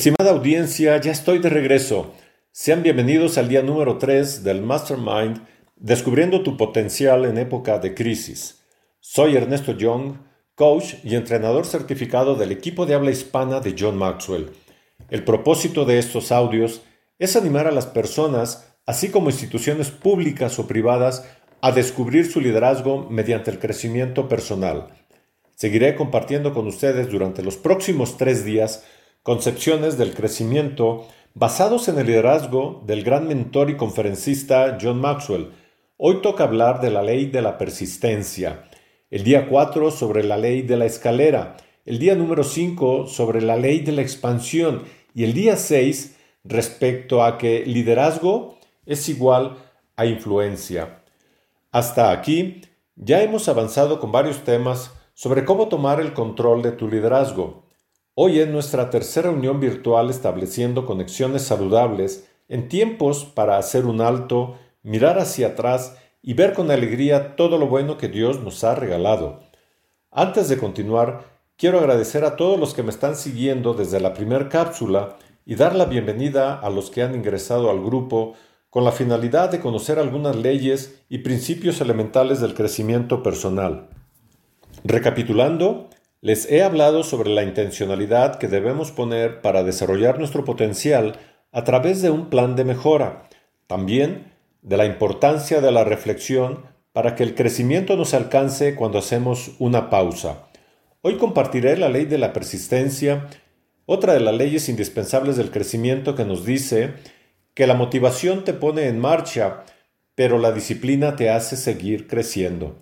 Estimada audiencia, ya estoy de regreso. Sean bienvenidos al día número 3 del Mastermind Descubriendo tu potencial en época de crisis. Soy Ernesto Young, coach y entrenador certificado del equipo de habla hispana de John Maxwell. El propósito de estos audios es animar a las personas, así como instituciones públicas o privadas, a descubrir su liderazgo mediante el crecimiento personal. Seguiré compartiendo con ustedes durante los próximos tres días concepciones del crecimiento basados en el liderazgo del gran mentor y conferencista John Maxwell. Hoy toca hablar de la ley de la persistencia. El día 4 sobre la ley de la escalera. El día número 5 sobre la ley de la expansión. Y el día 6 respecto a que liderazgo es igual a influencia. Hasta aquí ya hemos avanzado con varios temas sobre cómo tomar el control de tu liderazgo. Hoy es nuestra tercera reunión virtual estableciendo conexiones saludables en tiempos para hacer un alto, mirar hacia atrás y ver con alegría todo lo bueno que Dios nos ha regalado. Antes de continuar, quiero agradecer a todos los que me están siguiendo desde la primera cápsula y dar la bienvenida a los que han ingresado al grupo con la finalidad de conocer algunas leyes y principios elementales del crecimiento personal. Recapitulando, les he hablado sobre la intencionalidad que debemos poner para desarrollar nuestro potencial a través de un plan de mejora. También de la importancia de la reflexión para que el crecimiento nos alcance cuando hacemos una pausa. Hoy compartiré la ley de la persistencia, otra de las leyes indispensables del crecimiento que nos dice que la motivación te pone en marcha, pero la disciplina te hace seguir creciendo.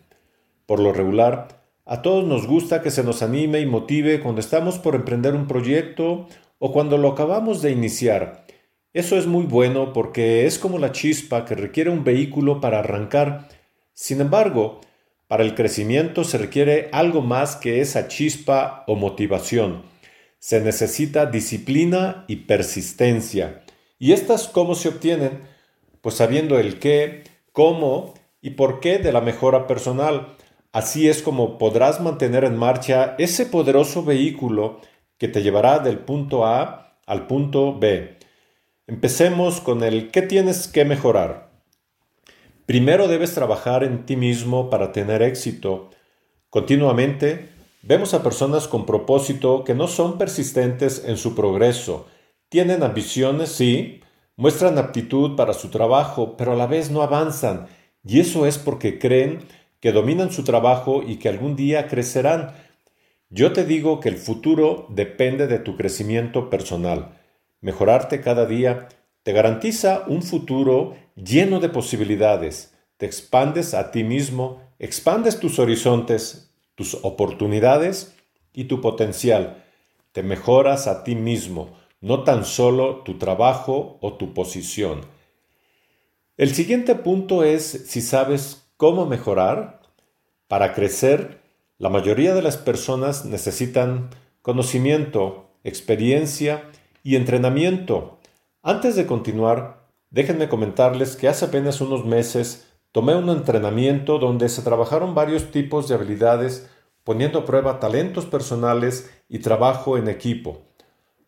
Por lo regular, a todos nos gusta que se nos anime y motive cuando estamos por emprender un proyecto o cuando lo acabamos de iniciar. Eso es muy bueno porque es como la chispa que requiere un vehículo para arrancar. Sin embargo, para el crecimiento se requiere algo más que esa chispa o motivación. Se necesita disciplina y persistencia. ¿Y estas cómo se obtienen? Pues sabiendo el qué, cómo y por qué de la mejora personal. Así es como podrás mantener en marcha ese poderoso vehículo que te llevará del punto A al punto B. Empecemos con el ¿qué tienes que mejorar? Primero debes trabajar en ti mismo para tener éxito. Continuamente vemos a personas con propósito que no son persistentes en su progreso. Tienen ambiciones, sí, muestran aptitud para su trabajo, pero a la vez no avanzan. Y eso es porque creen que dominan su trabajo y que algún día crecerán. Yo te digo que el futuro depende de tu crecimiento personal. Mejorarte cada día te garantiza un futuro lleno de posibilidades. Te expandes a ti mismo, expandes tus horizontes, tus oportunidades y tu potencial. Te mejoras a ti mismo, no tan solo tu trabajo o tu posición. El siguiente punto es si sabes ¿Cómo mejorar? Para crecer, la mayoría de las personas necesitan conocimiento, experiencia y entrenamiento. Antes de continuar, déjenme comentarles que hace apenas unos meses tomé un entrenamiento donde se trabajaron varios tipos de habilidades poniendo a prueba talentos personales y trabajo en equipo.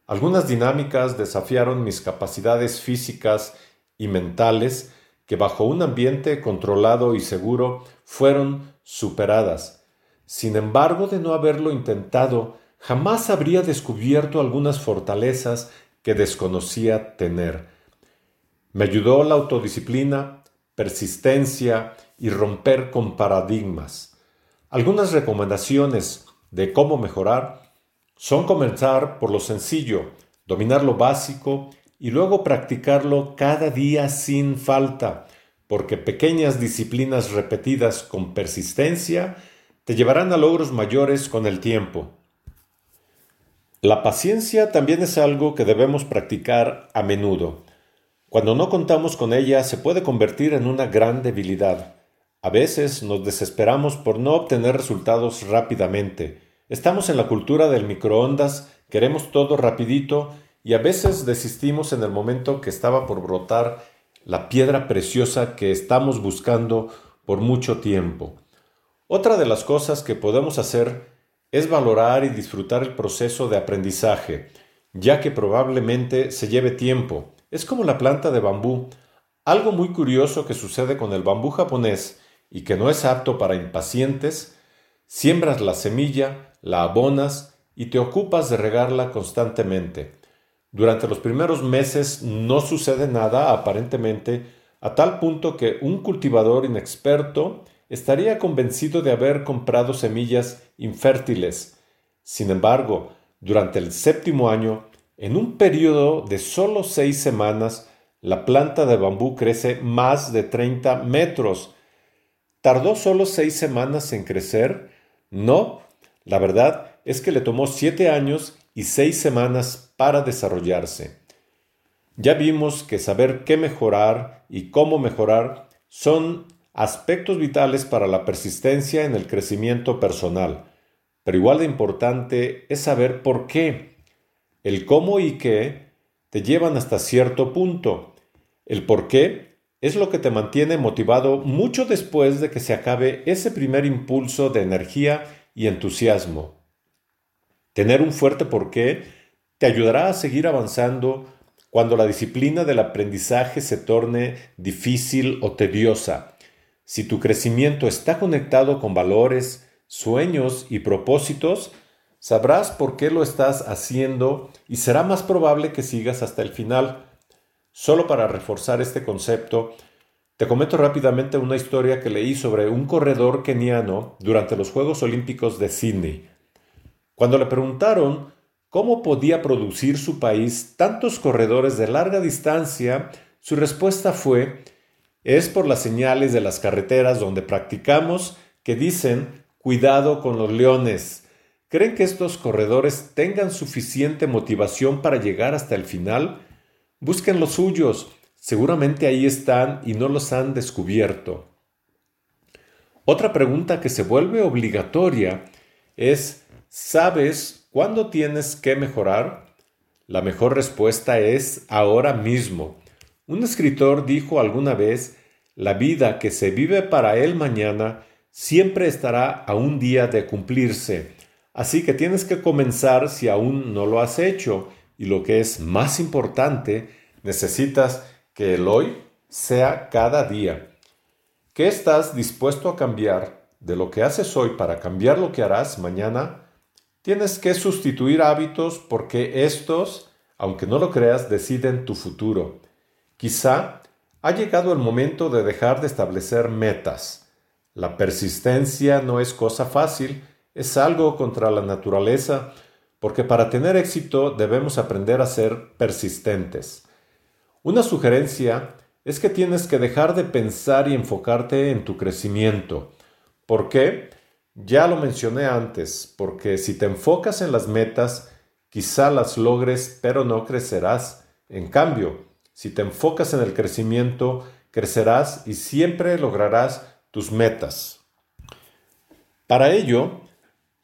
Algunas dinámicas desafiaron mis capacidades físicas y mentales, que bajo un ambiente controlado y seguro fueron superadas. Sin embargo, de no haberlo intentado, jamás habría descubierto algunas fortalezas que desconocía tener. Me ayudó la autodisciplina, persistencia y romper con paradigmas. Algunas recomendaciones de cómo mejorar son comenzar por lo sencillo, dominar lo básico y luego practicarlo cada día sin falta, porque pequeñas disciplinas repetidas con persistencia te llevarán a logros mayores con el tiempo. La paciencia también es algo que debemos practicar a menudo. Cuando no contamos con ella se puede convertir en una gran debilidad. A veces nos desesperamos por no obtener resultados rápidamente. Estamos en la cultura del microondas, queremos todo rapidito y a veces desistimos en el momento que estaba por brotar la piedra preciosa que estamos buscando por mucho tiempo. Otra de las cosas que podemos hacer es valorar y disfrutar el proceso de aprendizaje. ya que probablemente se lleve tiempo. Es como la planta de bambú. Algo muy curioso que sucede con el bambú japonés y que no es apto para impacientes, siembras la semilla, la abonas y te ocupas de regarla constantemente. Durante los primeros meses no sucede nada aparentemente, a tal punto que un cultivador inexperto estaría convencido de haber comprado semillas infértiles. Sin embargo, durante el séptimo año, en un periodo de solo seis semanas, la planta de bambú crece más de 30 metros. ¿Tardó solo seis semanas en crecer? No, la verdad es que le tomó siete años y seis semanas para desarrollarse. Ya vimos que saber qué mejorar y cómo mejorar son aspectos vitales para la persistencia en el crecimiento personal. Pero igual de importante es saber por qué. El cómo y qué te llevan hasta cierto punto. El por qué es lo que te mantiene motivado mucho después de que se acabe ese primer impulso de energía y entusiasmo. Tener un fuerte por qué te ayudará a seguir avanzando cuando la disciplina del aprendizaje se torne difícil o tediosa. Si tu crecimiento está conectado con valores, sueños y propósitos, sabrás por qué lo estás haciendo y será más probable que sigas hasta el final. Solo para reforzar este concepto, te comento rápidamente una historia que leí sobre un corredor keniano durante los Juegos Olímpicos de Sydney. Cuando le preguntaron cómo podía producir su país tantos corredores de larga distancia, su respuesta fue, es por las señales de las carreteras donde practicamos que dicen Cuidado con los leones. ¿Creen que estos corredores tengan suficiente motivación para llegar hasta el final? Busquen los suyos. Seguramente ahí están y no los han descubierto. Otra pregunta que se vuelve obligatoria es, ¿sabes cuándo tienes que mejorar? La mejor respuesta es ahora mismo. Un escritor dijo alguna vez, la vida que se vive para el mañana siempre estará a un día de cumplirse. Así que tienes que comenzar si aún no lo has hecho y lo que es más importante, necesitas que el hoy sea cada día. ¿Qué estás dispuesto a cambiar de lo que haces hoy para cambiar lo que harás mañana? Tienes que sustituir hábitos porque estos, aunque no lo creas, deciden tu futuro. Quizá ha llegado el momento de dejar de establecer metas la persistencia no es cosa fácil, es algo contra la naturaleza, porque para tener éxito debemos aprender a ser persistentes. Una sugerencia es que tienes que dejar de pensar y enfocarte en tu crecimiento. ¿Por qué? Ya lo mencioné antes, porque si te enfocas en las metas, quizá las logres, pero no crecerás. En cambio, si te enfocas en el crecimiento, crecerás y siempre lograrás tus metas. Para ello,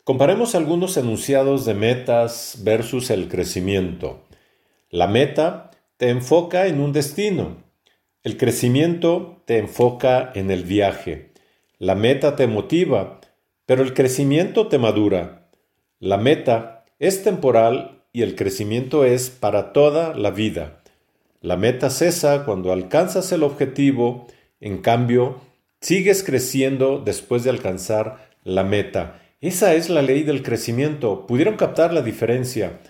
comparemos algunos enunciados de metas versus el crecimiento. La meta te enfoca en un destino. El crecimiento te enfoca en el viaje. La meta te motiva, pero el crecimiento te madura. La meta es temporal y el crecimiento es para toda la vida. La meta cesa cuando alcanzas el objetivo, en cambio, Sigues creciendo después de alcanzar la meta. Esa es la ley del crecimiento. Pudieron captar la diferencia.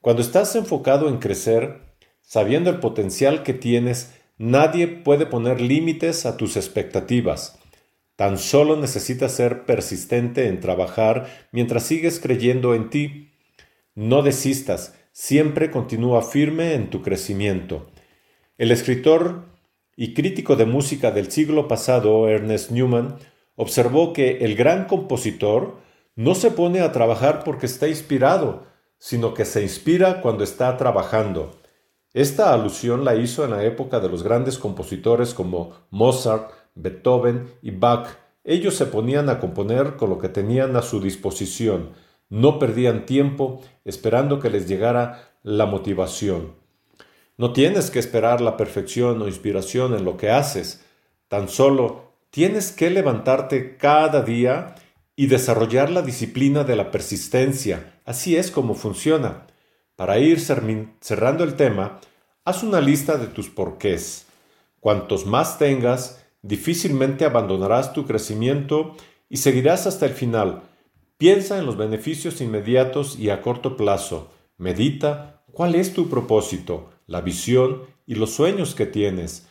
Cuando estás enfocado en crecer, sabiendo el potencial que tienes, nadie puede poner límites a tus expectativas. Tan solo necesitas ser persistente en trabajar mientras sigues creyendo en ti. No desistas, siempre continúa firme en tu crecimiento. El escritor y crítico de música del siglo pasado, Ernest Newman, observó que el gran compositor no se pone a trabajar porque está inspirado, sino que se inspira cuando está trabajando. Esta alusión la hizo en la época de los grandes compositores como Mozart, Beethoven y Bach. Ellos se ponían a componer con lo que tenían a su disposición, no perdían tiempo esperando que les llegara la motivación. No tienes que esperar la perfección o inspiración en lo que haces, tan solo tienes que levantarte cada día y desarrollar la disciplina de la persistencia. Así es como funciona. Para ir cerrando el tema, haz una lista de tus porqués. Cuantos más tengas, difícilmente abandonarás tu crecimiento y seguirás hasta el final. Piensa en los beneficios inmediatos y a corto plazo. Medita cuál es tu propósito, la visión y los sueños que tienes.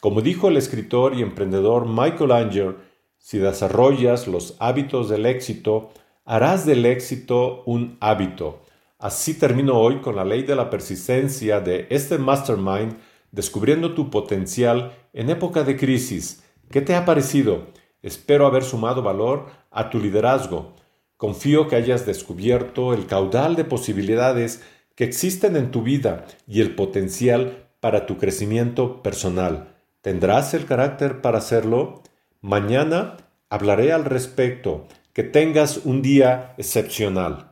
Como dijo el escritor y emprendedor Michael Anger, si desarrollas los hábitos del éxito, harás del éxito un hábito. Así termino hoy con la ley de la persistencia de este mastermind, descubriendo tu potencial en época de crisis. ¿Qué te ha parecido? Espero haber sumado valor a tu liderazgo. Confío que hayas descubierto el caudal de posibilidades que existen en tu vida y el potencial para tu crecimiento personal. ¿Tendrás el carácter para hacerlo? Mañana hablaré al respecto. Que tengas un día excepcional.